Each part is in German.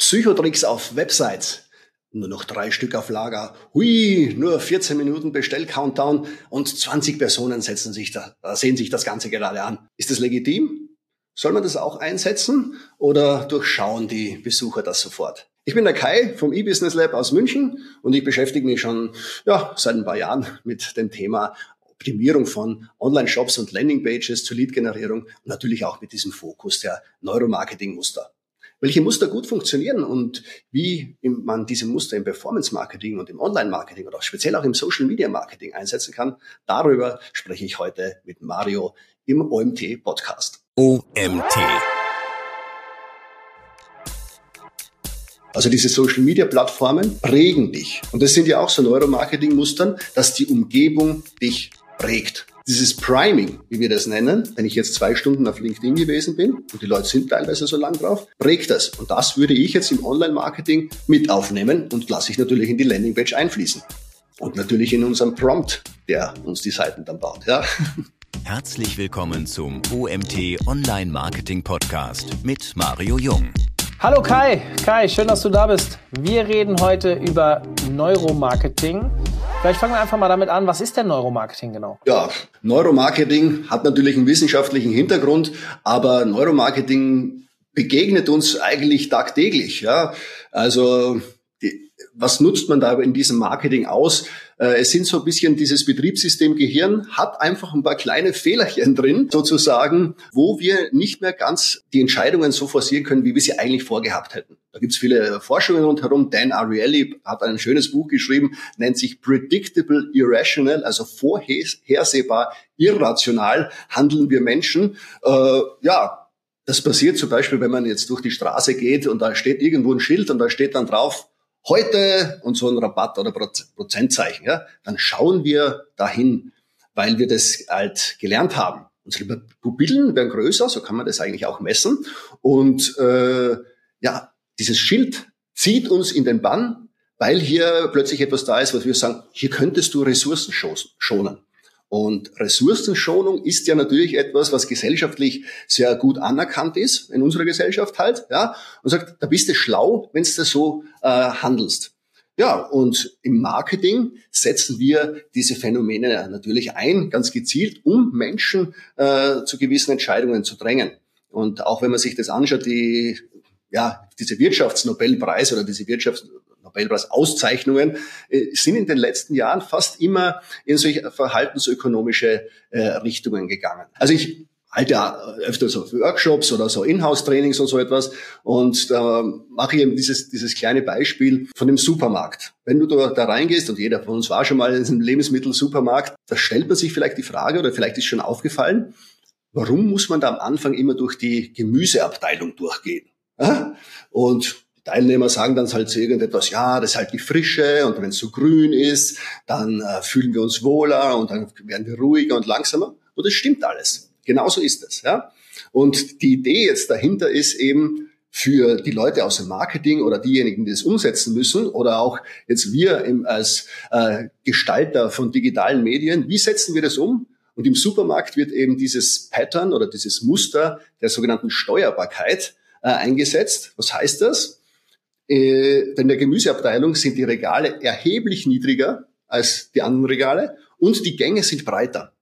Psychotricks auf Websites. Nur noch drei Stück auf Lager. Hui, nur 14 Minuten Bestell-Countdown und 20 Personen setzen sich da, sehen sich das Ganze gerade an. Ist das legitim? Soll man das auch einsetzen oder durchschauen die Besucher das sofort? Ich bin der Kai vom E-Business Lab aus München und ich beschäftige mich schon ja, seit ein paar Jahren mit dem Thema Optimierung von Online-Shops und Landing-Pages zur Lead-Generierung und natürlich auch mit diesem Fokus der Neuromarketing-Muster. Welche Muster gut funktionieren und wie man diese Muster im Performance-Marketing und im Online-Marketing oder speziell auch im Social-Media-Marketing einsetzen kann, darüber spreche ich heute mit Mario im OMT-Podcast. OMT. Also diese Social Media Plattformen prägen dich. Und das sind ja auch so Neuromarketing-Mustern, dass die Umgebung dich prägt. Dieses Priming, wie wir das nennen, wenn ich jetzt zwei Stunden auf LinkedIn gewesen bin und die Leute sind teilweise so lang drauf, prägt das. Und das würde ich jetzt im Online-Marketing mit aufnehmen und lasse ich natürlich in die Landingpage einfließen. Und natürlich in unserem Prompt, der uns die Seiten dann baut. Ja. Herzlich willkommen zum OMT Online Marketing Podcast mit Mario Jung. Hallo Kai, Kai, schön, dass du da bist. Wir reden heute über Neuromarketing. Vielleicht fangen wir einfach mal damit an. Was ist denn Neuromarketing genau? Ja, Neuromarketing hat natürlich einen wissenschaftlichen Hintergrund, aber Neuromarketing begegnet uns eigentlich tagtäglich. Ja, also die, was nutzt man da in diesem Marketing aus? Äh, es sind so ein bisschen dieses Betriebssystem Gehirn hat einfach ein paar kleine Fehlerchen drin, sozusagen, wo wir nicht mehr ganz die Entscheidungen so forcieren können, wie wir sie eigentlich vorgehabt hätten. Da gibt's viele Forschungen rundherum. Dan Ariely hat ein schönes Buch geschrieben, nennt sich Predictable Irrational, also vorhersehbar irrational handeln wir Menschen. Äh, ja, das passiert zum Beispiel, wenn man jetzt durch die Straße geht und da steht irgendwo ein Schild und da steht dann drauf, heute und so ein Rabatt oder Prozentzeichen, ja, dann schauen wir dahin, weil wir das halt gelernt haben. Unsere Pupillen werden größer, so kann man das eigentlich auch messen. Und äh, ja, dieses Schild zieht uns in den Bann, weil hier plötzlich etwas da ist, was wir sagen, hier könntest du Ressourcen schonen. Und Ressourcenschonung ist ja natürlich etwas, was gesellschaftlich sehr gut anerkannt ist, in unserer Gesellschaft halt, ja, und sagt, da bist du schlau, wenn du so äh, handelst. Ja, und im Marketing setzen wir diese Phänomene natürlich ein, ganz gezielt, um Menschen äh, zu gewissen Entscheidungen zu drängen. Und auch wenn man sich das anschaut, die ja, diese Wirtschaftsnobelpreise oder diese Wirtschafts Nobelpreis-Auszeichnungen äh, sind in den letzten Jahren fast immer in solche verhaltensökonomische äh, Richtungen gegangen. Also ich halte ja öfter so Workshops oder so Inhouse-Trainings und so etwas. Und da mache ich eben dieses, dieses kleine Beispiel von dem Supermarkt. Wenn du da, da reingehst, und jeder von uns war schon mal in einem Lebensmittelsupermarkt, da stellt man sich vielleicht die Frage, oder vielleicht ist schon aufgefallen, warum muss man da am Anfang immer durch die Gemüseabteilung durchgehen? Und Teilnehmer sagen dann halt so irgendetwas, ja, das ist halt die Frische und wenn es so grün ist, dann äh, fühlen wir uns wohler und dann werden wir ruhiger und langsamer. Und das stimmt alles. Genauso ist es. Ja? Und die Idee jetzt dahinter ist eben für die Leute aus dem Marketing oder diejenigen, die es umsetzen müssen oder auch jetzt wir im, als äh, Gestalter von digitalen Medien, wie setzen wir das um? Und im Supermarkt wird eben dieses Pattern oder dieses Muster der sogenannten Steuerbarkeit äh, eingesetzt. Was heißt das? Äh, in der Gemüseabteilung sind die Regale erheblich niedriger als die anderen Regale und die Gänge sind breiter.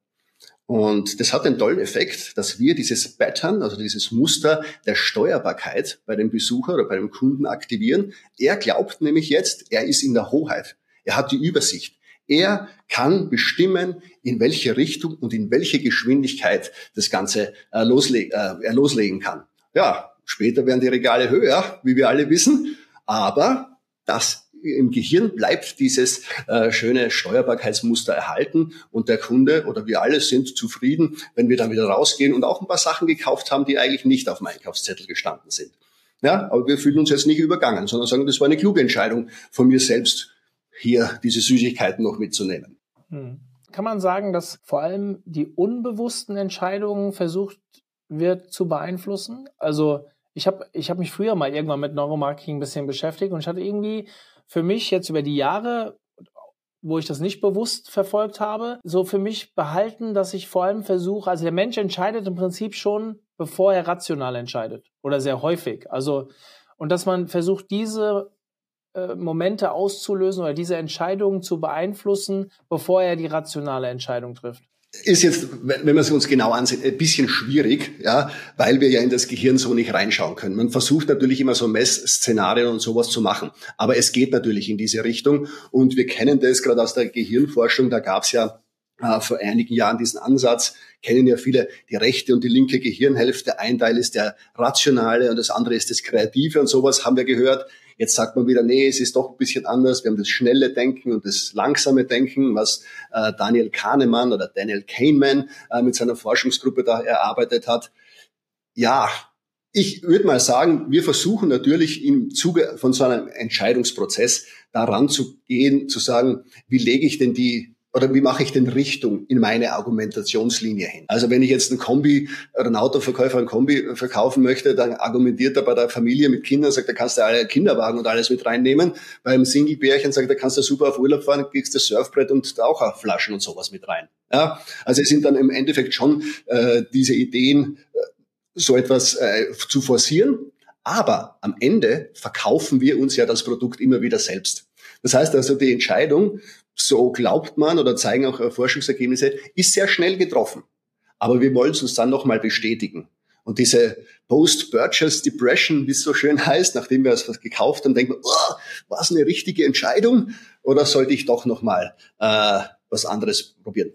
Und das hat den tollen Effekt, dass wir dieses Pattern, also dieses Muster der Steuerbarkeit bei dem Besucher oder bei dem Kunden aktivieren. Er glaubt nämlich jetzt, er ist in der Hoheit. Er hat die Übersicht. Er kann bestimmen, in welche Richtung und in welche Geschwindigkeit das Ganze äh, losle äh, er loslegen kann. Ja, später werden die Regale höher, wie wir alle wissen. Aber das im Gehirn bleibt dieses äh, schöne Steuerbarkeitsmuster erhalten und der Kunde oder wir alle sind zufrieden, wenn wir dann wieder rausgehen und auch ein paar Sachen gekauft haben, die eigentlich nicht auf dem Einkaufszettel gestanden sind. Ja, aber wir fühlen uns jetzt nicht übergangen, sondern sagen, das war eine kluge Entscheidung von mir selbst, hier diese Süßigkeiten noch mitzunehmen. Hm. Kann man sagen, dass vor allem die unbewussten Entscheidungen versucht wird zu beeinflussen? Also ich habe ich hab mich früher mal irgendwann mit Neuromarketing ein bisschen beschäftigt und ich hatte irgendwie für mich jetzt über die Jahre, wo ich das nicht bewusst verfolgt habe, so für mich behalten, dass ich vor allem versuche, also der Mensch entscheidet im Prinzip schon, bevor er rational entscheidet oder sehr häufig. Also und dass man versucht, diese äh, Momente auszulösen oder diese Entscheidungen zu beeinflussen, bevor er die rationale Entscheidung trifft? Ist jetzt, wenn man es uns genau ansieht, ein bisschen schwierig, ja, weil wir ja in das Gehirn so nicht reinschauen können. Man versucht natürlich immer so Messszenarien und sowas zu machen, aber es geht natürlich in diese Richtung und wir kennen das gerade aus der Gehirnforschung, da gab es ja äh, vor einigen Jahren diesen Ansatz, kennen ja viele die rechte und die linke Gehirnhälfte. Ein Teil ist der rationale und das andere ist das kreative und sowas haben wir gehört. Jetzt sagt man wieder, nee, es ist doch ein bisschen anders. Wir haben das schnelle Denken und das langsame Denken, was äh, Daniel Kahnemann oder Daniel Kahneman äh, mit seiner Forschungsgruppe da erarbeitet hat. Ja, ich würde mal sagen, wir versuchen natürlich im Zuge von so einem Entscheidungsprozess daran zu gehen, zu sagen, wie lege ich denn die oder wie mache ich denn Richtung in meine Argumentationslinie hin? Also wenn ich jetzt ein Kombi oder ein Autoverkäufer ein Kombi verkaufen möchte, dann argumentiert er bei der Familie mit Kindern, sagt, da kannst du alle Kinderwagen und alles mit reinnehmen. Beim Single-Bärchen sagt, da kannst du super auf Urlaub fahren, kriegst das Surfbrett und Taucherflaschen und sowas mit rein. Ja, also es sind dann im Endeffekt schon äh, diese Ideen, äh, so etwas äh, zu forcieren. Aber am Ende verkaufen wir uns ja das Produkt immer wieder selbst. Das heißt also, die Entscheidung, so glaubt man oder zeigen auch äh, Forschungsergebnisse, ist sehr schnell getroffen. Aber wir wollen es uns dann nochmal bestätigen. Und diese Post-Purchase Depression, wie es so schön heißt, nachdem wir etwas gekauft haben, denken wir, oh, war es eine richtige Entscheidung oder sollte ich doch nochmal äh, was anderes probieren?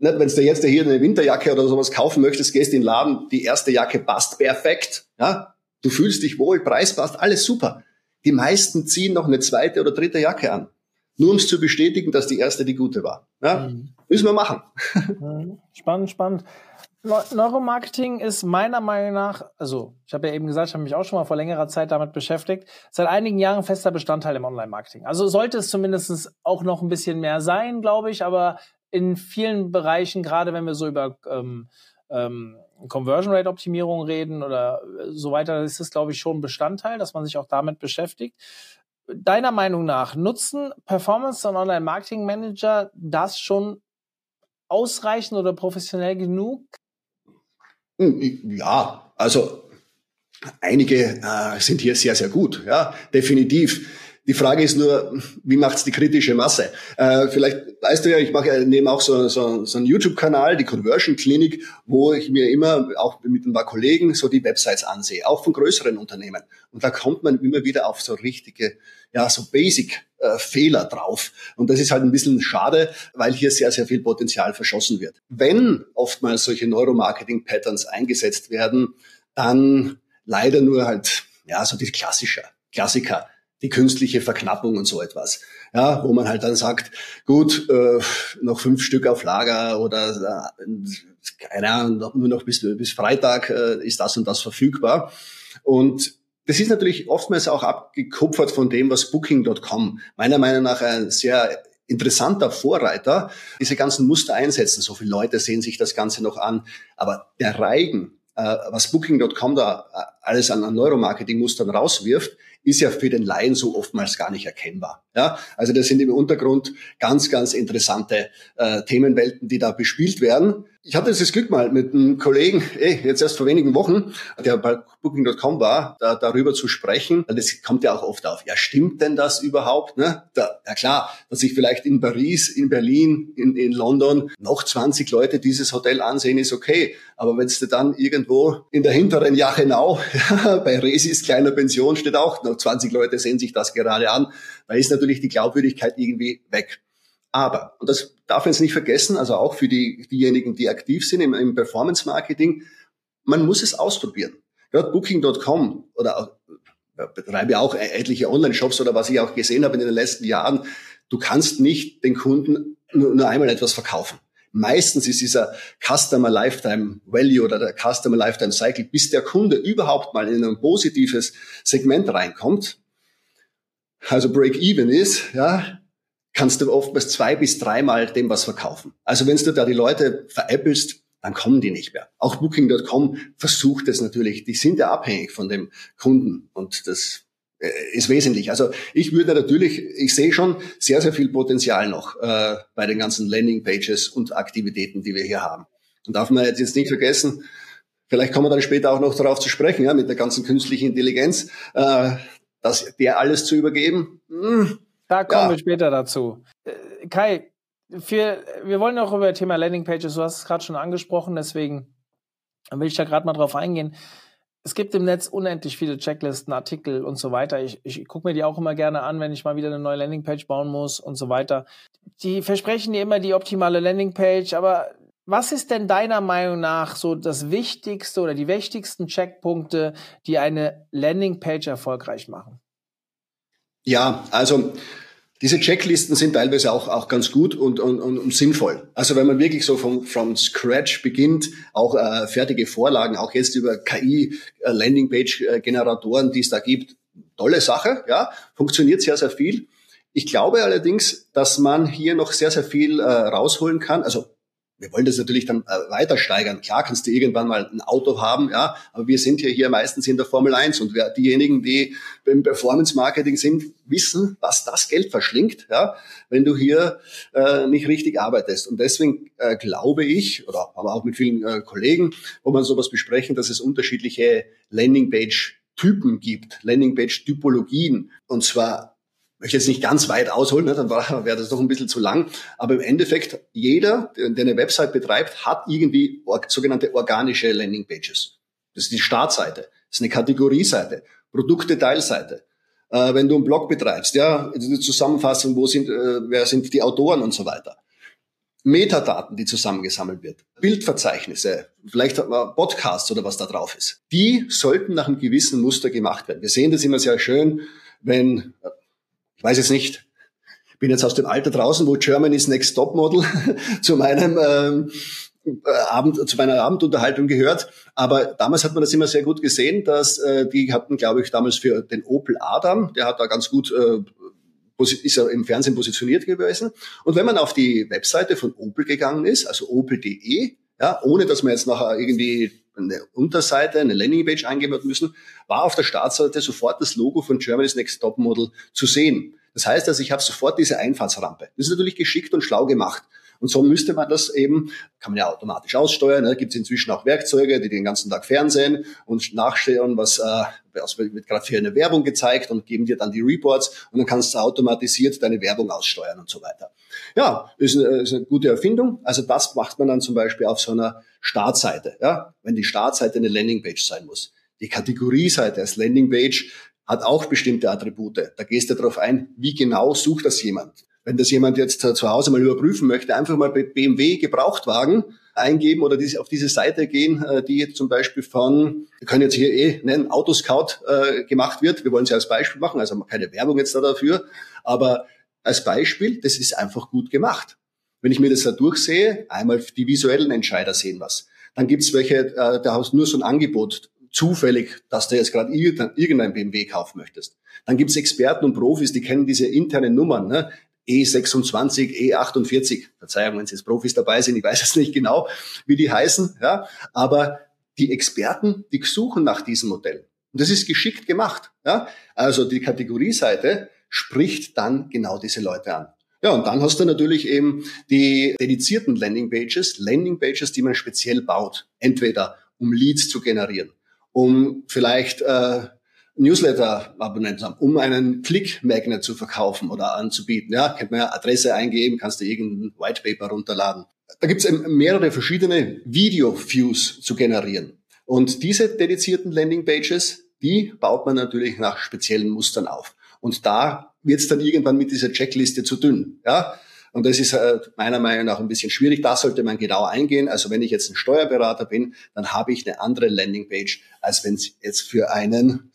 Wenn du jetzt hier eine Winterjacke oder sowas kaufen möchtest, gehst in den Laden, die erste Jacke passt perfekt. Ja? Du fühlst dich wohl, Preis passt, alles super. Die meisten ziehen noch eine zweite oder dritte Jacke an nur um es zu bestätigen, dass die erste die gute war. Ja? Mhm. Müssen wir machen. Mhm. Spannend, spannend. Neuromarketing ist meiner Meinung nach, also ich habe ja eben gesagt, ich habe mich auch schon mal vor längerer Zeit damit beschäftigt, seit einigen Jahren fester Bestandteil im Online-Marketing. Also sollte es zumindest auch noch ein bisschen mehr sein, glaube ich, aber in vielen Bereichen, gerade wenn wir so über ähm, ähm, Conversion Rate Optimierung reden oder so weiter, ist es, glaube ich, schon Bestandteil, dass man sich auch damit beschäftigt deiner Meinung nach, nutzen Performance und Online-Marketing-Manager das schon ausreichend oder professionell genug? Hm, ja, also einige äh, sind hier sehr, sehr gut, ja, definitiv. Die Frage ist nur, wie macht's die kritische Masse? Äh, vielleicht weißt du ja, ich mache nehme auch so, so, so einen YouTube-Kanal, die Conversion Klinik, wo ich mir immer auch mit ein paar Kollegen so die Websites ansehe, auch von größeren Unternehmen. Und da kommt man immer wieder auf so richtige, ja, so Basic äh, Fehler drauf. Und das ist halt ein bisschen schade, weil hier sehr, sehr viel Potenzial verschossen wird. Wenn oftmals solche Neuromarketing-Patterns eingesetzt werden, dann leider nur halt, ja, so die klassische, Klassiker die künstliche Verknappung und so etwas. Ja, wo man halt dann sagt, gut, äh, noch fünf Stück auf Lager oder äh, keine Ahnung, nur noch bis, bis Freitag äh, ist das und das verfügbar. Und das ist natürlich oftmals auch abgekupfert von dem, was Booking.com meiner Meinung nach ein sehr interessanter Vorreiter diese ganzen Muster einsetzen. So viele Leute sehen sich das Ganze noch an. Aber der Reigen, was Booking.com da äh, alles an, an Neuromarketing-Mustern rauswirft, ist ja für den Laien so oftmals gar nicht erkennbar. Ja, also das sind im Untergrund ganz, ganz interessante äh, Themenwelten, die da bespielt werden. Ich hatte das Glück mal mit einem Kollegen, eh, jetzt erst vor wenigen Wochen, der bei Booking.com war, da, darüber zu sprechen. Das kommt ja auch oft auf. Ja, stimmt denn das überhaupt? Ne? Da, ja klar, dass sich vielleicht in Paris, in Berlin, in, in London noch 20 Leute dieses Hotel ansehen, ist okay. Aber wenn du dann irgendwo in der hinteren Jachenau, bei Resis kleiner Pension steht auch noch 20 Leute sehen sich das gerade an, da ist natürlich die Glaubwürdigkeit irgendwie weg. Aber, und das darf man jetzt nicht vergessen, also auch für die, diejenigen, die aktiv sind im, im Performance-Marketing, man muss es ausprobieren. Gerade Booking.com oder auch, betreibe auch etliche Online-Shops oder was ich auch gesehen habe in den letzten Jahren, du kannst nicht den Kunden nur, nur einmal etwas verkaufen. Meistens ist dieser Customer Lifetime Value oder der Customer Lifetime Cycle, bis der Kunde überhaupt mal in ein positives Segment reinkommt, also Break-Even ist, ja, kannst du oftmals zwei bis dreimal dem was verkaufen. Also wenn du da die Leute veräppelst, dann kommen die nicht mehr. Auch Booking.com versucht es natürlich. Die sind ja abhängig von dem Kunden und das äh, ist wesentlich. Also ich würde natürlich, ich sehe schon sehr, sehr viel Potenzial noch äh, bei den ganzen Landing-Pages und Aktivitäten, die wir hier haben. Und darf man jetzt nicht vergessen, vielleicht kommen wir dann später auch noch darauf zu sprechen, ja, mit der ganzen künstlichen Intelligenz, äh, das, der alles zu übergeben. Hm, da kommen ja. wir später dazu. Äh, Kai, für, wir wollen auch über das Thema Landingpages, du hast es gerade schon angesprochen, deswegen will ich da gerade mal drauf eingehen. Es gibt im Netz unendlich viele Checklisten, Artikel und so weiter. Ich, ich gucke mir die auch immer gerne an, wenn ich mal wieder eine neue Landingpage bauen muss und so weiter. Die versprechen dir immer die optimale Landingpage, aber was ist denn deiner Meinung nach so das Wichtigste oder die wichtigsten Checkpunkte, die eine Landingpage erfolgreich machen? Ja, also diese Checklisten sind teilweise auch, auch ganz gut und, und, und, und sinnvoll. Also wenn man wirklich so vom, from scratch beginnt, auch äh, fertige Vorlagen, auch jetzt über KI, äh, Landingpage-Generatoren, die es da gibt, tolle Sache, ja, funktioniert sehr, sehr viel. Ich glaube allerdings, dass man hier noch sehr, sehr viel äh, rausholen kann. Also wir wollen das natürlich dann äh, weiter steigern. Klar kannst du irgendwann mal ein Auto haben, ja, aber wir sind ja hier meistens in der Formel 1 und wer, diejenigen, die beim Performance Marketing sind, wissen, was das Geld verschlingt, ja, wenn du hier äh, nicht richtig arbeitest. Und deswegen äh, glaube ich, oder aber auch mit vielen äh, Kollegen, wo man sowas besprechen, dass es unterschiedliche Landingpage Typen gibt, Landingpage-Typologien. Und zwar möchte jetzt nicht ganz weit ausholen, ne, dann wäre das doch ein bisschen zu lang. Aber im Endeffekt, jeder, der eine Website betreibt, hat irgendwie sogenannte organische Landingpages. Das ist die Startseite, das ist eine Kategorieseite, Produktdetailseite. Äh, wenn du einen Blog betreibst, ja, die Zusammenfassung, wo sind, äh, wer sind die Autoren und so weiter. Metadaten, die zusammengesammelt wird, Bildverzeichnisse, vielleicht Podcasts oder was da drauf ist. Die sollten nach einem gewissen Muster gemacht werden. Wir sehen das immer sehr schön, wenn ich weiß jetzt nicht, bin jetzt aus dem Alter draußen, wo Germany's Next Top Model zu meinem ähm, äh, Abend, zu meiner Abendunterhaltung gehört. Aber damals hat man das immer sehr gut gesehen, dass äh, die hatten, glaube ich, damals für den Opel Adam, der hat da ganz gut äh, ist er im Fernsehen positioniert gewesen. Und wenn man auf die Webseite von Opel gegangen ist, also opel.de, ja, ohne dass man jetzt nachher irgendwie eine Unterseite, eine Landingpage eingeben hat müssen, war auf der Startseite sofort das Logo von Germany's Next Top Model zu sehen. Das heißt also, ich habe sofort diese Einfahrtsrampe. Das ist natürlich geschickt und schlau gemacht. Und so müsste man das eben, kann man ja automatisch aussteuern, ne? gibt es inzwischen auch Werkzeuge, die den ganzen Tag fernsehen und nachstellen, was, äh, was wird gerade für eine Werbung gezeigt und geben dir dann die Reports und dann kannst du automatisiert deine Werbung aussteuern und so weiter. Ja, ist eine, ist eine gute Erfindung. Also das macht man dann zum Beispiel auf so einer Startseite, ja, wenn die Startseite eine Landingpage sein muss. Die Kategorieseite als Landingpage hat auch bestimmte Attribute. Da gehst du darauf ein, wie genau sucht das jemand. Wenn das jemand jetzt äh, zu Hause mal überprüfen möchte, einfach mal bei BMW Gebrauchtwagen eingeben oder auf diese Seite gehen, äh, die jetzt zum Beispiel von, wir können jetzt hier eh nennen, Autoscout äh, gemacht wird. Wir wollen sie als Beispiel machen, also keine Werbung jetzt da dafür, aber als Beispiel, das ist einfach gut gemacht. Wenn ich mir das da durchsehe, einmal die visuellen Entscheider sehen was. Dann gibt's welche, da hast du nur so ein Angebot zufällig, dass du jetzt gerade irgendein BMW kaufen möchtest. Dann gibt's Experten und Profis, die kennen diese internen Nummern. Ne? E26, E48. Verzeihung, wenn Sie jetzt Profis dabei sind, ich weiß es nicht genau, wie die heißen, ja, aber die Experten, die suchen nach diesem Modell. Und das ist geschickt gemacht. Ja? Also die Kategorieseite spricht dann genau diese Leute an. Ja, und dann hast du natürlich eben die dedizierten Landingpages, Landingpages, die man speziell baut. Entweder um Leads zu generieren, um vielleicht äh, Newsletter-Abonnenten haben, um einen Click-Magnet zu verkaufen oder anzubieten. Ja, kennt man ja, Adresse eingeben, kannst du irgendein White Paper runterladen. Da gibt es mehrere verschiedene Video-Views zu generieren. Und diese dedizierten Landing-Pages, die baut man natürlich nach speziellen Mustern auf. Und da wird es dann irgendwann mit dieser Checkliste zu dünn. Ja, und das ist äh, meiner Meinung nach ein bisschen schwierig. Da sollte man genau eingehen. Also wenn ich jetzt ein Steuerberater bin, dann habe ich eine andere Landingpage, als wenn es jetzt für einen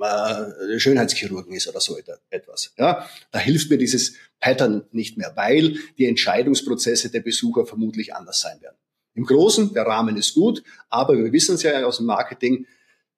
äh, Schönheitschirurgen ist oder so etwas. Ja, da hilft mir dieses Pattern nicht mehr, weil die Entscheidungsprozesse der Besucher vermutlich anders sein werden. Im Großen, der Rahmen ist gut, aber wir wissen es ja aus dem Marketing,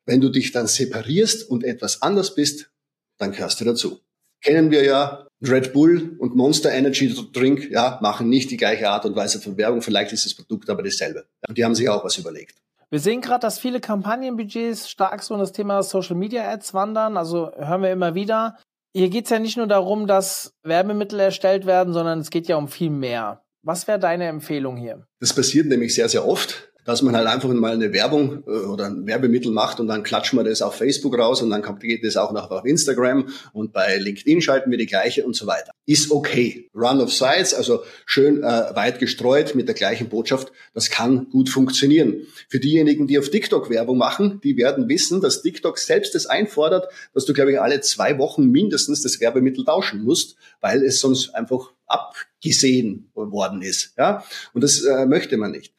wenn du dich dann separierst und etwas anders bist, dann gehörst du dazu. Kennen wir ja, Red Bull und Monster Energy Drink, ja, machen nicht die gleiche Art und Weise von Werbung. Vielleicht ist das Produkt aber dasselbe. Und die haben sich auch was überlegt. Wir sehen gerade, dass viele Kampagnenbudgets stark so in das Thema Social Media Ads wandern. Also hören wir immer wieder. Hier geht es ja nicht nur darum, dass Werbemittel erstellt werden, sondern es geht ja um viel mehr. Was wäre deine Empfehlung hier? Das passiert nämlich sehr, sehr oft, dass man halt einfach mal eine Werbung äh, oder ein Werbemittel macht und dann klatschen wir das auf Facebook raus und dann geht das auch noch auf Instagram und bei LinkedIn schalten wir die gleiche und so weiter. Ist okay. Run of Sites, also schön äh, weit gestreut mit der gleichen Botschaft, das kann gut funktionieren. Für diejenigen, die auf TikTok Werbung machen, die werden wissen, dass TikTok selbst das einfordert, dass du, glaube ich, alle zwei Wochen mindestens das Werbemittel tauschen musst, weil es sonst einfach abgesehen worden ist. Ja? Und das äh, möchte man nicht.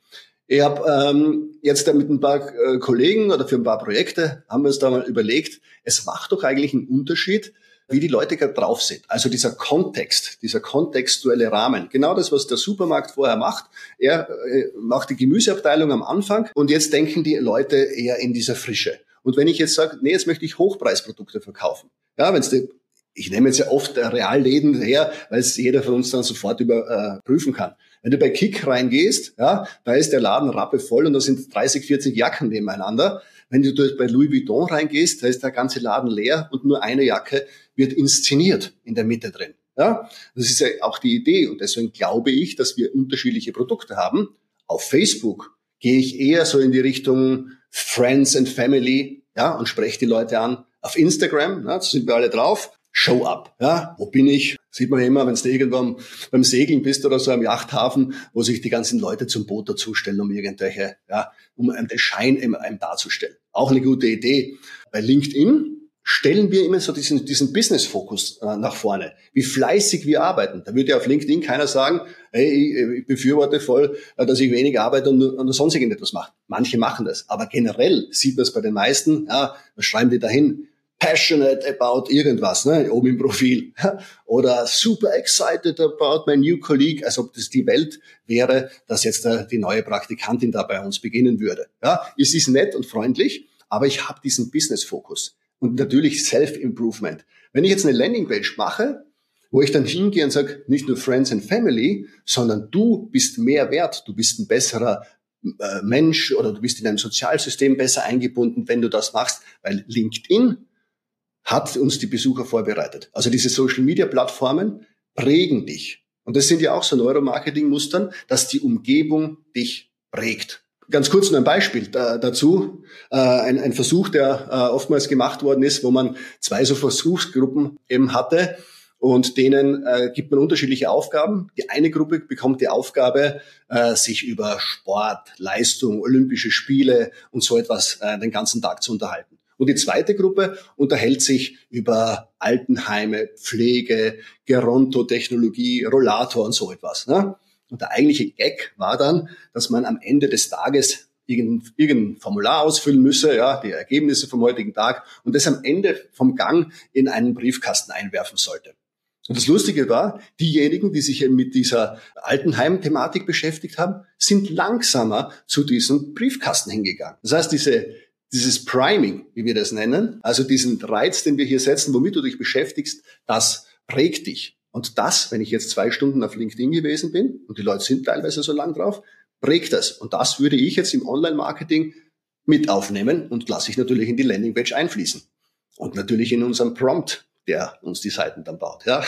Ich habe ähm, jetzt mit ein paar äh, Kollegen oder für ein paar Projekte haben wir uns da mal überlegt, es macht doch eigentlich einen Unterschied, wie die Leute gerade drauf sind. Also dieser Kontext, dieser kontextuelle Rahmen. Genau das, was der Supermarkt vorher macht. Er äh, macht die Gemüseabteilung am Anfang und jetzt denken die Leute eher in dieser Frische. Und wenn ich jetzt sage, nee, jetzt möchte ich Hochpreisprodukte verkaufen. Ja, wenn es ich nehme jetzt ja oft Realläden her, weil es jeder von uns dann sofort überprüfen kann. Wenn du bei Kick reingehst, ja, da ist der Laden rappevoll und da sind 30, 40 Jacken nebeneinander. Wenn du bei Louis Vuitton reingehst, da ist der ganze Laden leer und nur eine Jacke wird inszeniert in der Mitte drin. Ja, das ist ja auch die Idee und deswegen glaube ich, dass wir unterschiedliche Produkte haben. Auf Facebook gehe ich eher so in die Richtung Friends and Family, ja, und spreche die Leute an. Auf Instagram, ja, da sind wir alle drauf. Show up. Ja, wo bin ich? Sieht man ja immer, wenn du irgendwann beim Segeln bist oder so am Yachthafen, wo sich die ganzen Leute zum Boot dazustellen, um irgendwelche, ja, um den Schein einem darzustellen. Auch eine gute Idee. Bei LinkedIn stellen wir immer so diesen, diesen Business-Fokus äh, nach vorne, wie fleißig wir arbeiten. Da würde ja auf LinkedIn keiner sagen, hey, ich, ich befürworte voll, äh, dass ich wenig arbeite und, und sonst irgendetwas mache. Manche machen das, aber generell sieht man es bei den meisten, ja, was schreiben die dahin? Passionate about irgendwas, ne, oben im Profil. Oder super excited about my new colleague, als ob das die Welt wäre, dass jetzt äh, die neue Praktikantin da bei uns beginnen würde. Ja, es ist nett und freundlich, aber ich habe diesen Business-Fokus und natürlich Self-Improvement. Wenn ich jetzt eine Landingpage mache, wo ich dann hingehe und sage, nicht nur Friends and Family, sondern du bist mehr wert, du bist ein besserer äh, Mensch oder du bist in einem Sozialsystem besser eingebunden, wenn du das machst, weil LinkedIn hat uns die Besucher vorbereitet. Also diese Social-Media-Plattformen prägen dich. Und das sind ja auch so Neuromarketing-Mustern, dass die Umgebung dich prägt. Ganz kurz noch ein Beispiel da, dazu. Äh, ein, ein, Versuch, der äh, oftmals gemacht worden ist, wo man zwei so Versuchsgruppen eben hatte und denen äh, gibt man unterschiedliche Aufgaben. Die eine Gruppe bekommt die Aufgabe, sich über Sport, Leistung, Olympische Spiele und so etwas den ganzen Tag zu unterhalten. Und die zweite Gruppe unterhält sich über Altenheime, Pflege, Gerontotechnologie, Rollator und so etwas. Ne? Und der eigentliche Gag war dann, dass man am Ende des Tages irgendein, Formular ausfüllen müsse, ja, die Ergebnisse vom heutigen Tag und das am Ende vom Gang in einen Briefkasten einwerfen sollte. Und das Lustige war, diejenigen, die sich mit dieser Altenheim-Thematik beschäftigt haben, sind langsamer zu diesem Briefkasten hingegangen. Das heißt, diese dieses Priming, wie wir das nennen, also diesen Reiz, den wir hier setzen, womit du dich beschäftigst, das prägt dich. Und das, wenn ich jetzt zwei Stunden auf LinkedIn gewesen bin, und die Leute sind teilweise so lang drauf, prägt das. Und das würde ich jetzt im Online-Marketing mit aufnehmen und lasse ich natürlich in die Landingpage einfließen. Und natürlich in unserem Prompt, der uns die Seiten dann baut. Ja.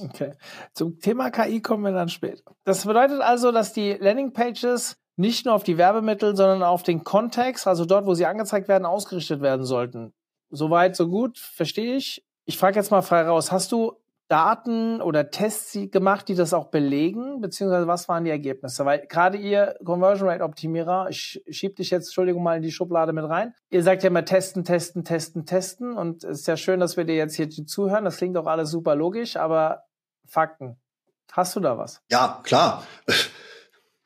Okay. Zum Thema KI kommen wir dann später. Das bedeutet also, dass die Landingpages nicht nur auf die Werbemittel, sondern auf den Kontext, also dort, wo sie angezeigt werden, ausgerichtet werden sollten. Soweit, so gut, verstehe ich. Ich frage jetzt mal frei raus, hast du Daten oder Tests gemacht, die das auch belegen, beziehungsweise was waren die Ergebnisse? Weil gerade ihr Conversion Rate Optimierer, ich schieb dich jetzt, Entschuldigung, mal in die Schublade mit rein. Ihr sagt ja immer testen, testen, testen, testen und es ist ja schön, dass wir dir jetzt hier zuhören. Das klingt auch alles super logisch, aber Fakten. Hast du da was? Ja, klar.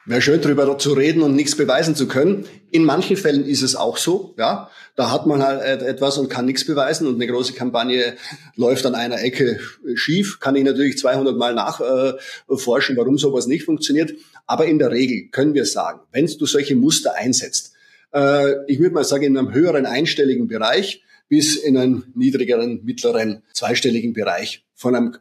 Wäre schön drüber zu reden und nichts beweisen zu können. In manchen Fällen ist es auch so, ja. Da hat man halt etwas und kann nichts beweisen und eine große Kampagne läuft an einer Ecke schief. Kann ich natürlich 200 Mal nachforschen, warum sowas nicht funktioniert. Aber in der Regel können wir sagen, wenn du solche Muster einsetzt, äh, ich würde mal sagen, in einem höheren einstelligen Bereich bis in einen niedrigeren, mittleren, zweistelligen Bereich von einem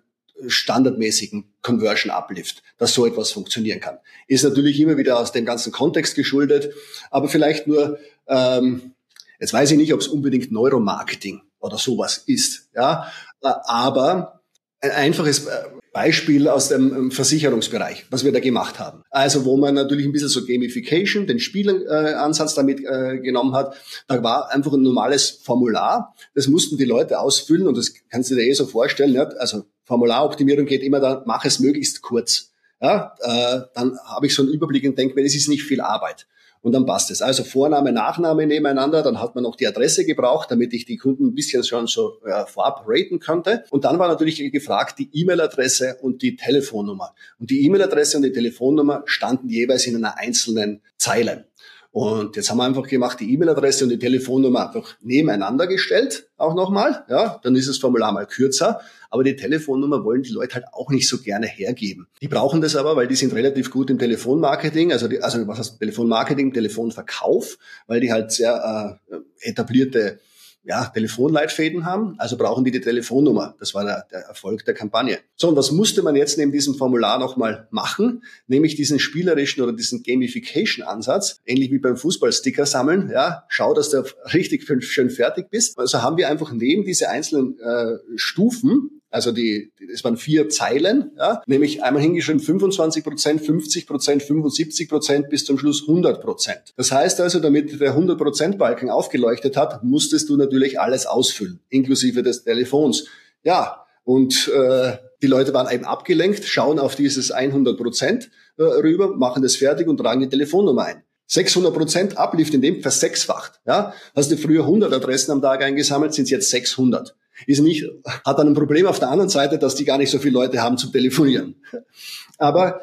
standardmäßigen Conversion Uplift, dass so etwas funktionieren kann. Ist natürlich immer wieder aus dem ganzen Kontext geschuldet, aber vielleicht nur, ähm, jetzt weiß ich nicht, ob es unbedingt Neuromarketing oder sowas ist, ja, aber ein einfaches, äh, Beispiel aus dem ähm, Versicherungsbereich, was wir da gemacht haben. Also wo man natürlich ein bisschen so Gamification, den Spielansatz damit äh, genommen hat. Da war einfach ein normales Formular. Das mussten die Leute ausfüllen und das kannst du dir eh so vorstellen. Ja? Also Formularoptimierung geht immer da, mach es möglichst kurz. Ja? Äh, dann habe ich so einen Überblick und denke mir, das ist nicht viel Arbeit und dann passt es. Also Vorname, Nachname nebeneinander, dann hat man noch die Adresse gebraucht, damit ich die Kunden ein bisschen schon so äh, vorab raten konnte. Und dann war natürlich gefragt die E-Mail-Adresse und die Telefonnummer. Und die E-Mail-Adresse und die Telefonnummer standen jeweils in einer einzelnen Zeile. Und jetzt haben wir einfach gemacht, die E-Mail-Adresse und die Telefonnummer einfach nebeneinander gestellt, auch nochmal. Ja, dann ist das Formular mal kürzer. Aber die Telefonnummer wollen die Leute halt auch nicht so gerne hergeben. Die brauchen das aber, weil die sind relativ gut im Telefonmarketing, also, die, also was heißt Telefonmarketing, Telefonverkauf, weil die halt sehr äh, etablierte ja, Telefonleitfäden haben, also brauchen die die Telefonnummer. Das war der, der, Erfolg der Kampagne. So, und was musste man jetzt neben diesem Formular nochmal machen? Nämlich diesen spielerischen oder diesen Gamification-Ansatz, ähnlich wie beim Fußballsticker sammeln. Ja, schau, dass du richtig schön fertig bist. Also haben wir einfach neben diese einzelnen äh, Stufen also die, es waren vier Zeilen, ja, nämlich einmal hingeschrieben 25 Prozent, 50 Prozent, 75 Prozent bis zum Schluss 100 Prozent. Das heißt also, damit der 100 Prozent Balken aufgeleuchtet hat, musstest du natürlich alles ausfüllen, inklusive des Telefons. Ja, und äh, die Leute waren eben abgelenkt, schauen auf dieses 100 Prozent äh, rüber, machen das fertig und tragen die Telefonnummer ein. 600 Prozent Uplift in dem versechsfacht. Ja, hast du früher 100 Adressen am Tag eingesammelt, sind es jetzt 600 ist nicht, hat dann ein Problem auf der anderen Seite, dass die gar nicht so viele Leute haben zum Telefonieren. Aber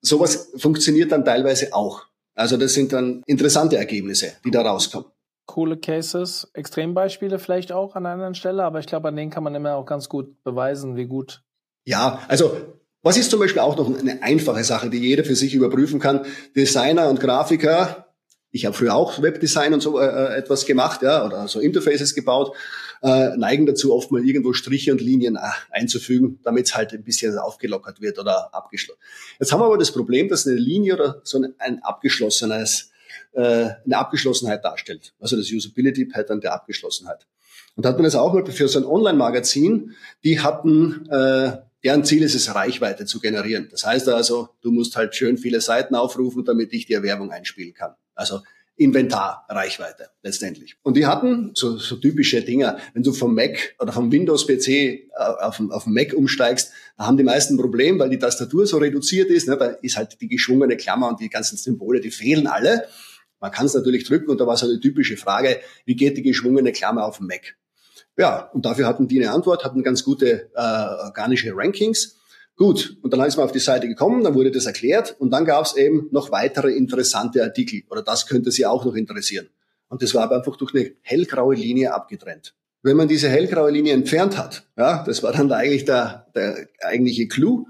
sowas funktioniert dann teilweise auch. Also das sind dann interessante Ergebnisse, die da rauskommen. Coole Cases, Extrembeispiele vielleicht auch an einer anderen Stelle, aber ich glaube, an denen kann man immer auch ganz gut beweisen, wie gut. Ja, also was ist zum Beispiel auch noch eine einfache Sache, die jeder für sich überprüfen kann? Designer und Grafiker, ich habe früher auch Webdesign und so äh, äh etwas gemacht, ja, oder so Interfaces gebaut äh, neigen dazu, oft mal irgendwo Striche und Linien äh, einzufügen, damit es halt ein bisschen aufgelockert wird oder abgeschlossen. Jetzt haben wir aber das Problem, dass eine Linie oder so ein, ein abgeschlossenes, äh, eine Abgeschlossenheit darstellt. Also das Usability Pattern der Abgeschlossenheit. Und da hat man das auch mal für so ein Online-Magazin, die hatten, äh, deren Ziel ist es, Reichweite zu generieren. Das heißt also, du musst halt schön viele Seiten aufrufen, damit ich dir Werbung einspielen kann. Also Inventarreichweite letztendlich. Und die hatten so, so typische Dinger. Wenn du vom Mac oder vom Windows-PC äh, auf, auf den Mac umsteigst, da haben die meisten ein Problem, weil die Tastatur so reduziert ist. Ne? Da ist halt die geschwungene Klammer und die ganzen Symbole, die fehlen alle. Man kann es natürlich drücken und da war so eine typische Frage, wie geht die geschwungene Klammer auf dem Mac? Ja, und dafür hatten die eine Antwort, hatten ganz gute äh, organische Rankings Gut, und dann ist man auf die Seite gekommen, dann wurde das erklärt und dann gab es eben noch weitere interessante Artikel oder das könnte Sie auch noch interessieren. Und das war aber einfach durch eine hellgraue Linie abgetrennt. Wenn man diese hellgraue Linie entfernt hat, ja, das war dann eigentlich der, der eigentliche Clou,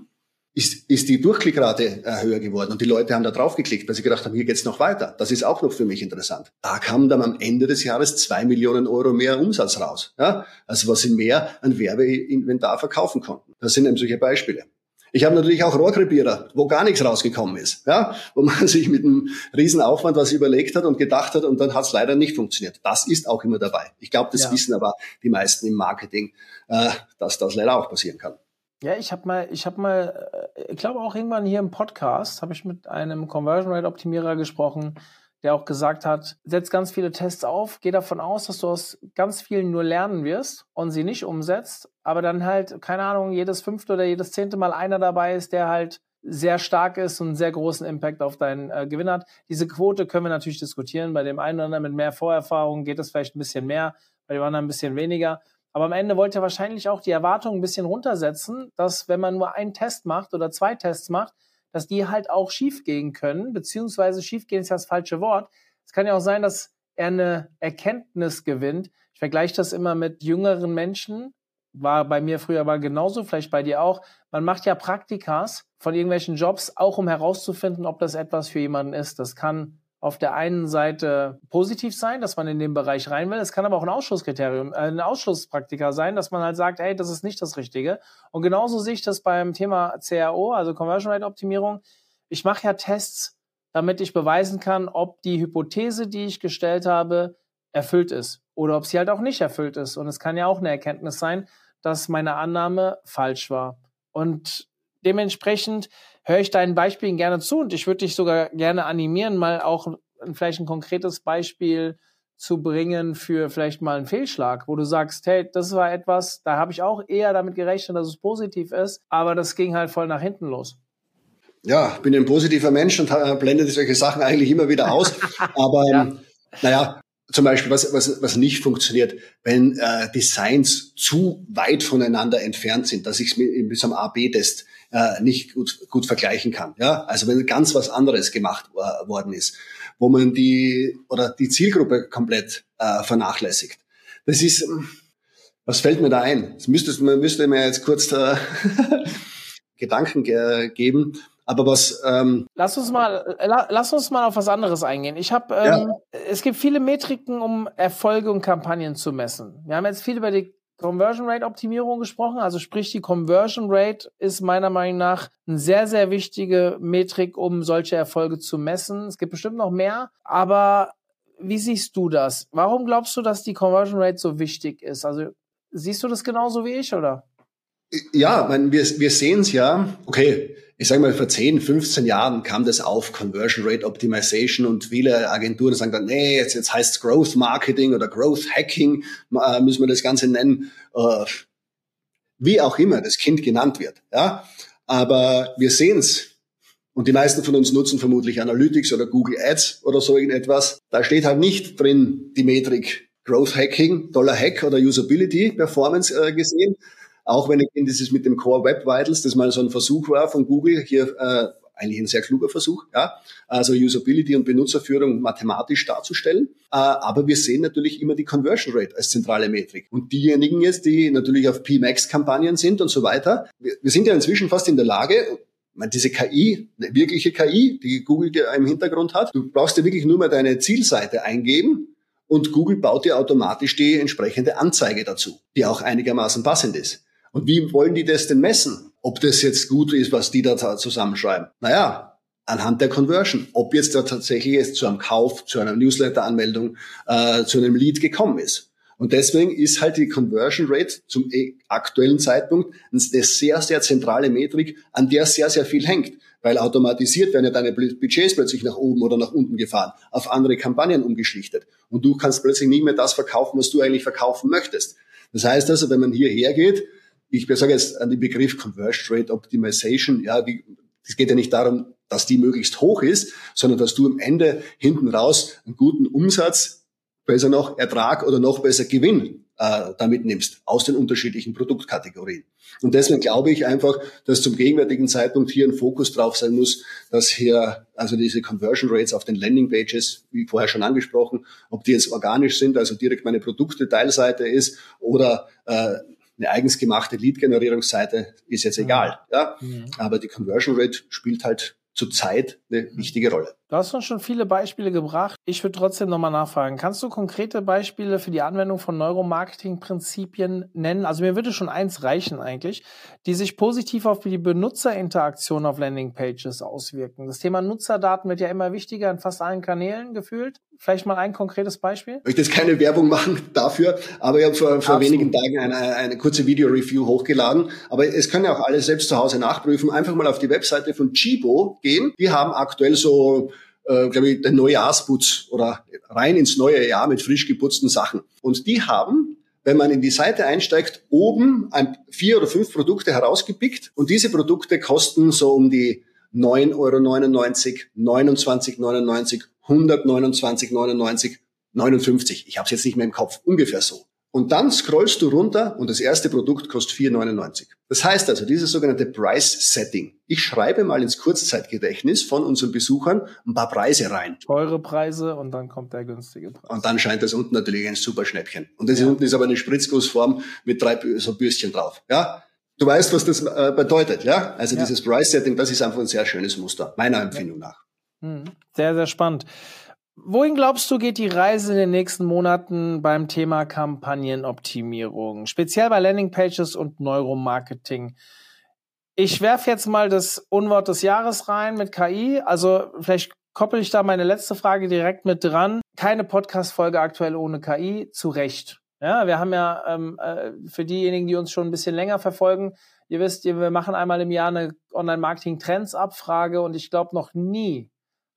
ist, ist die Durchklickrate äh, höher geworden und die Leute haben da drauf geklickt, weil sie gedacht haben, hier geht's noch weiter. Das ist auch noch für mich interessant. Da kamen dann am Ende des Jahres zwei Millionen Euro mehr Umsatz raus. Ja? Also was sie mehr an Werbeinventar verkaufen konnten. Das sind eben solche Beispiele. Ich habe natürlich auch Rohrkrepierer, wo gar nichts rausgekommen ist, ja, wo man sich mit einem Riesenaufwand was überlegt hat und gedacht hat und dann hat es leider nicht funktioniert. Das ist auch immer dabei. Ich glaube, das ja. wissen aber die meisten im Marketing, äh, dass das leider auch passieren kann. Ja, ich habe mal, ich habe mal, äh, ich glaube auch irgendwann hier im Podcast habe ich mit einem Conversion Rate Optimierer gesprochen, der auch gesagt hat, setz ganz viele Tests auf, geh davon aus, dass du aus ganz vielen nur lernen wirst und sie nicht umsetzt, aber dann halt, keine Ahnung, jedes fünfte oder jedes zehnte Mal einer dabei ist, der halt sehr stark ist und einen sehr großen Impact auf deinen äh, Gewinn hat. Diese Quote können wir natürlich diskutieren. Bei dem einen oder anderen mit mehr Vorerfahrung geht es vielleicht ein bisschen mehr, bei dem anderen ein bisschen weniger. Aber am Ende wollte er wahrscheinlich auch die Erwartungen ein bisschen runtersetzen, dass wenn man nur einen Test macht oder zwei Tests macht, dass die halt auch schiefgehen können, beziehungsweise schiefgehen ist ja das falsche Wort. Es kann ja auch sein, dass er eine Erkenntnis gewinnt. Ich vergleiche das immer mit jüngeren Menschen. War bei mir früher aber genauso, vielleicht bei dir auch. Man macht ja Praktikas von irgendwelchen Jobs, auch um herauszufinden, ob das etwas für jemanden ist. Das kann auf der einen Seite positiv sein, dass man in den Bereich rein will. Es kann aber auch ein Ausschlusskriterium, äh, ein Ausschlusspraktiker sein, dass man halt sagt, hey, das ist nicht das Richtige. Und genauso sehe ich das beim Thema CRO, also Conversion Rate Optimierung. Ich mache ja Tests, damit ich beweisen kann, ob die Hypothese, die ich gestellt habe, erfüllt ist oder ob sie halt auch nicht erfüllt ist. Und es kann ja auch eine Erkenntnis sein, dass meine Annahme falsch war. Und dementsprechend höre ich deinen Beispielen gerne zu und ich würde dich sogar gerne animieren, mal auch vielleicht ein konkretes Beispiel zu bringen für vielleicht mal einen Fehlschlag, wo du sagst, hey, das war etwas, da habe ich auch eher damit gerechnet, dass es positiv ist, aber das ging halt voll nach hinten los. Ja, bin ein positiver Mensch und blende solche Sachen eigentlich immer wieder aus. Aber ja. naja, zum Beispiel, was, was, was nicht funktioniert, wenn äh, Designs zu weit voneinander entfernt sind, dass ich es mit, mit so einem A-B-Test äh, nicht gut, gut vergleichen kann. Ja? Also wenn ganz was anderes gemacht äh, worden ist, wo man die oder die Zielgruppe komplett äh, vernachlässigt. Das ist, was fällt mir da ein? Das müsste, man müsste mir jetzt kurz äh, Gedanken ge geben. Aber was ähm lass uns mal la, lass uns mal auf was anderes eingehen. Ich habe ähm, ja. Es gibt viele Metriken, um Erfolge und Kampagnen zu messen. Wir haben jetzt viel über die Conversion Rate Optimierung gesprochen. Also sprich, die Conversion Rate ist meiner Meinung nach eine sehr, sehr wichtige Metrik, um solche Erfolge zu messen. Es gibt bestimmt noch mehr, aber wie siehst du das? Warum glaubst du, dass die Conversion Rate so wichtig ist? Also siehst du das genauso wie ich, oder? Ja, man, wir, wir sehen es ja, okay, ich sage mal, vor 10, 15 Jahren kam das auf, Conversion Rate Optimization und viele Agenturen sagen dann, nee, jetzt, jetzt heißt es Growth Marketing oder Growth Hacking, äh, müssen wir das Ganze nennen, äh, wie auch immer das Kind genannt wird. Ja? Aber wir sehen es. Und die meisten von uns nutzen vermutlich Analytics oder Google Ads oder so irgendetwas. Da steht halt nicht drin die Metrik Growth Hacking, Dollar Hack oder Usability Performance äh, gesehen, auch wenn ich dieses mit dem Core Web Vitals, das mal so ein Versuch war von Google, hier äh, eigentlich ein sehr kluger Versuch, ja, also Usability und Benutzerführung mathematisch darzustellen. Äh, aber wir sehen natürlich immer die Conversion Rate als zentrale Metrik. Und diejenigen jetzt, die natürlich auf PMAX-Kampagnen sind und so weiter, wir, sind ja inzwischen fast in der Lage, diese KI, eine wirkliche KI, die Google im Hintergrund hat, du brauchst ja wirklich nur mal deine Zielseite eingeben und Google baut dir automatisch die entsprechende Anzeige dazu, die auch einigermaßen passend ist. Und wie wollen die das denn messen? Ob das jetzt gut ist, was die da zusammenschreiben? Naja, anhand der Conversion. Ob jetzt da tatsächlich jetzt zu einem Kauf, zu einer Newsletter-Anmeldung, äh, zu einem Lead gekommen ist. Und deswegen ist halt die Conversion Rate zum äh, aktuellen Zeitpunkt eine sehr, sehr zentrale Metrik, an der sehr, sehr viel hängt. Weil automatisiert werden ja deine Budgets plötzlich nach oben oder nach unten gefahren, auf andere Kampagnen umgeschlichtet. Und du kannst plötzlich nicht mehr das verkaufen, was du eigentlich verkaufen möchtest. Das heißt also, wenn man hierher geht, ich sage jetzt an den Begriff Conversion Rate Optimization, ja, es geht ja nicht darum, dass die möglichst hoch ist, sondern dass du am Ende hinten raus einen guten Umsatz, besser noch Ertrag oder noch besser Gewinn äh, damit nimmst aus den unterschiedlichen Produktkategorien. Und deswegen glaube ich einfach, dass zum gegenwärtigen Zeitpunkt hier ein Fokus drauf sein muss, dass hier also diese Conversion Rates auf den Landing Pages, wie vorher schon angesprochen, ob die jetzt organisch sind, also direkt meine Produktdetailseite ist oder äh, eine eigens gemachte Lead-Generierungsseite ist jetzt egal. Ja? Mhm. Aber die Conversion Rate spielt halt zurzeit eine wichtige Rolle. Du hast uns schon viele Beispiele gebracht. Ich würde trotzdem nochmal nachfragen. Kannst du konkrete Beispiele für die Anwendung von Neuromarketing-Prinzipien nennen? Also mir würde schon eins reichen eigentlich, die sich positiv auf die Benutzerinteraktion auf Landingpages auswirken. Das Thema Nutzerdaten wird ja immer wichtiger in fast allen Kanälen gefühlt. Vielleicht mal ein konkretes Beispiel? Ich möchte jetzt keine Werbung machen dafür, aber ich habe vor, vor wenigen Tagen eine, eine kurze Video-Review hochgeladen. Aber es können ja auch alle selbst zu Hause nachprüfen. Einfach mal auf die Webseite von Chibo gehen. Die haben aktuell so äh, glaube ich, den Neujahrsputz oder rein ins neue Jahr mit frisch geputzten Sachen. Und die haben wenn man in die Seite einsteigt, oben ein, vier oder fünf Produkte herausgepickt und diese Produkte kosten so um die 9,99 Euro, 29,99, 129,99, 59. Ich habe es jetzt nicht mehr im Kopf, ungefähr so. Und dann scrollst du runter und das erste Produkt kostet 4,99. Das heißt also, dieses sogenannte Price Setting. Ich schreibe mal ins Kurzzeitgedächtnis von unseren Besuchern ein paar Preise rein. Teure Preise und dann kommt der günstige Preis. Und dann scheint das unten natürlich ein super Schnäppchen. Und das ja. unten ist aber eine Spritzgussform mit drei so Bürstchen drauf. Ja, Du weißt, was das äh, bedeutet, ja? Also ja. dieses Price Setting, das ist einfach ein sehr schönes Muster, meiner Empfindung ja. nach. Hm. Sehr, sehr spannend. Wohin glaubst du, geht die Reise in den nächsten Monaten beim Thema Kampagnenoptimierung, speziell bei Landingpages und Neuromarketing? Ich werfe jetzt mal das Unwort des Jahres rein mit KI. Also vielleicht koppel ich da meine letzte Frage direkt mit dran. Keine Podcast-Folge aktuell ohne KI, zu Recht. Ja, wir haben ja ähm, äh, für diejenigen, die uns schon ein bisschen länger verfolgen, ihr wisst, wir machen einmal im Jahr eine Online-Marketing-Trends-Abfrage und ich glaube noch nie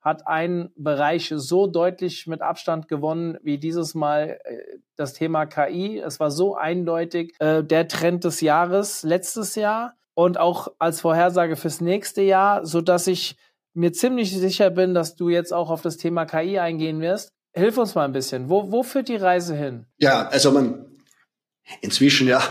hat ein Bereich so deutlich mit Abstand gewonnen wie dieses Mal äh, das Thema KI. Es war so eindeutig äh, der Trend des Jahres letztes Jahr und auch als Vorhersage fürs nächste Jahr, so dass ich mir ziemlich sicher bin, dass du jetzt auch auf das Thema KI eingehen wirst. Hilf uns mal ein bisschen. Wo, wo führt die Reise hin? Ja, also man inzwischen ja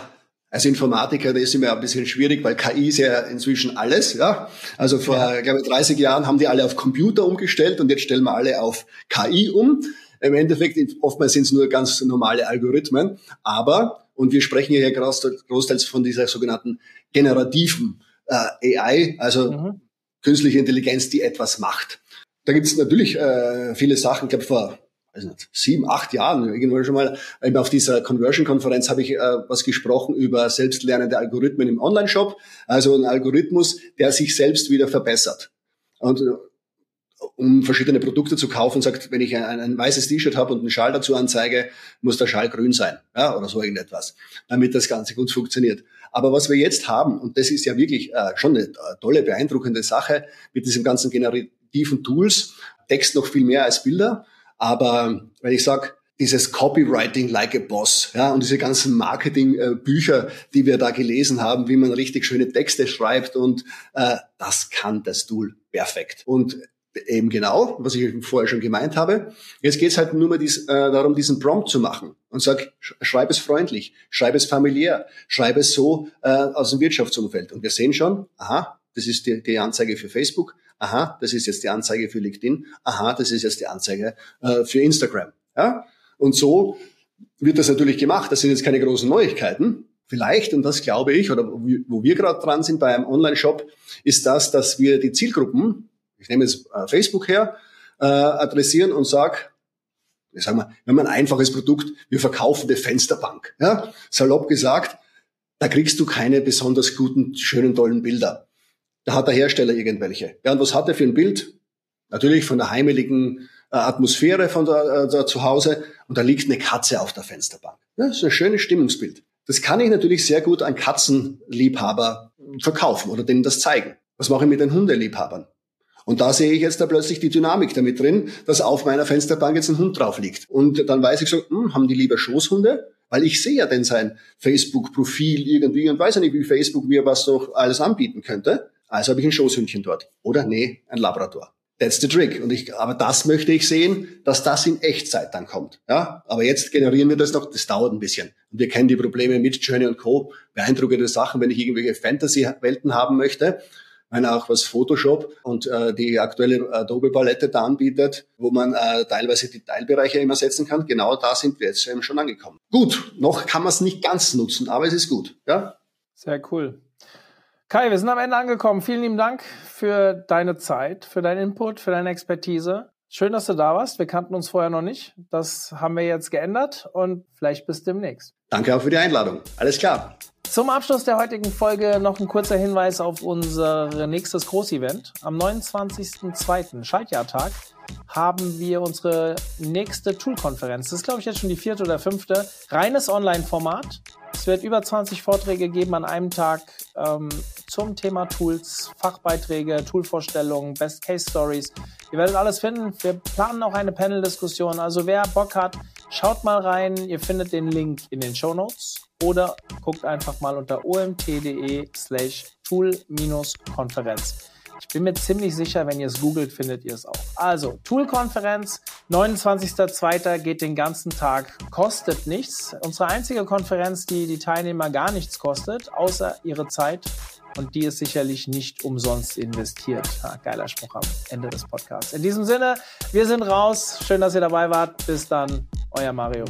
als Informatiker, das ist immer ein bisschen schwierig, weil KI ist ja inzwischen alles, ja. Also vor, ja. glaube ich, 30 Jahren haben die alle auf Computer umgestellt und jetzt stellen wir alle auf KI um. Im Endeffekt, oftmals sind es nur ganz normale Algorithmen, aber, und wir sprechen hier großteils von dieser sogenannten generativen äh, AI, also mhm. künstliche Intelligenz, die etwas macht. Da gibt es natürlich äh, viele Sachen. Ich glaube, vor nicht, sieben, acht Jahren, irgendwann schon mal, eben auf dieser Conversion-Konferenz habe ich äh, was gesprochen über selbstlernende Algorithmen im Online-Shop. Also ein Algorithmus, der sich selbst wieder verbessert. Und äh, um verschiedene Produkte zu kaufen, sagt, wenn ich ein, ein weißes T-Shirt habe und einen Schal dazu anzeige, muss der Schal grün sein, ja, oder so irgendetwas, damit das Ganze gut funktioniert. Aber was wir jetzt haben, und das ist ja wirklich äh, schon eine tolle, beeindruckende Sache mit diesen ganzen generativen Tools, Text noch viel mehr als Bilder, aber wenn ich sage, dieses Copywriting like a Boss, ja, und diese ganzen Marketing-Bücher, die wir da gelesen haben, wie man richtig schöne Texte schreibt und äh, das kann das Tool perfekt. Und eben genau, was ich vorher schon gemeint habe. Jetzt geht es halt nur mal dies, äh, darum, diesen Prompt zu machen und sag, schreib es freundlich, schreib es familiär, schreib es so äh, aus dem Wirtschaftsumfeld. Und wir sehen schon, aha, das ist die, die Anzeige für Facebook, aha, das ist jetzt die Anzeige für LinkedIn, aha, das ist jetzt die Anzeige äh, für Instagram. Ja? Und so wird das natürlich gemacht. Das sind jetzt keine großen Neuigkeiten. Vielleicht, und das glaube ich, oder wo wir gerade dran sind bei einem Online-Shop, ist das, dass wir die Zielgruppen, ich nehme jetzt äh, Facebook her, äh, adressieren und sag, ich sag mal, wir haben ein einfaches Produkt, wir verkaufen die Fensterbank. Ja? Salopp gesagt, da kriegst du keine besonders guten, schönen, tollen Bilder. Da hat der Hersteller irgendwelche. Ja, und was hat er für ein Bild? Natürlich von der heimeligen äh, Atmosphäre von der, äh, der Zuhause und da liegt eine Katze auf der Fensterbank. Ja, das ist ein schönes Stimmungsbild. Das kann ich natürlich sehr gut an Katzenliebhaber verkaufen oder denen das zeigen. Was mache ich mit den Hundeliebhabern? Und da sehe ich jetzt da plötzlich die Dynamik damit drin, dass auf meiner Fensterbank jetzt ein Hund drauf liegt. Und dann weiß ich so, hm, haben die lieber Schoßhunde? Weil ich sehe ja denn sein Facebook-Profil irgendwie und weiß ja nicht, wie Facebook mir was doch alles anbieten könnte. Also habe ich ein Schoßhündchen dort. Oder nee, ein Labrador. That's the trick. Und ich, aber das möchte ich sehen, dass das in Echtzeit dann kommt. Ja, aber jetzt generieren wir das noch. Das dauert ein bisschen. Und wir kennen die Probleme mit Journey und Co. Beeindruckende Sachen, wenn ich irgendwelche Fantasy-Welten haben möchte. Wenn auch was Photoshop und äh, die aktuelle Adobe-Palette da anbietet, wo man äh, teilweise die Teilbereiche immer setzen kann. Genau da sind wir jetzt schon angekommen. Gut, noch kann man es nicht ganz nutzen, aber es ist gut. Ja. Sehr cool. Kai, wir sind am Ende angekommen. Vielen lieben Dank für deine Zeit, für deinen Input, für deine Expertise. Schön, dass du da warst. Wir kannten uns vorher noch nicht. Das haben wir jetzt geändert und vielleicht bis demnächst. Danke auch für die Einladung. Alles klar. Zum Abschluss der heutigen Folge noch ein kurzer Hinweis auf unser nächstes Großevent. Am 29.02. Schaltjahrtag haben wir unsere nächste Tool-Konferenz. Das ist, glaube ich, jetzt schon die vierte oder fünfte. Reines Online-Format. Es wird über 20 Vorträge geben an einem Tag ähm, zum Thema Tools, Fachbeiträge, Toolvorstellungen, Best Case Stories. Ihr werdet alles finden. Wir planen auch eine Panel-Diskussion. Also wer Bock hat, schaut mal rein. Ihr findet den Link in den Show Notes oder guckt einfach mal unter omt.de slash tool-konferenz. Ich bin mir ziemlich sicher, wenn ihr es googelt, findet ihr es auch. Also, Tool-Konferenz, 29.02. geht den ganzen Tag, kostet nichts. Unsere einzige Konferenz, die die Teilnehmer gar nichts kostet, außer ihre Zeit. Und die ist sicherlich nicht umsonst investiert. Ah, geiler Spruch am Ende des Podcasts. In diesem Sinne, wir sind raus. Schön, dass ihr dabei wart. Bis dann, euer Mario.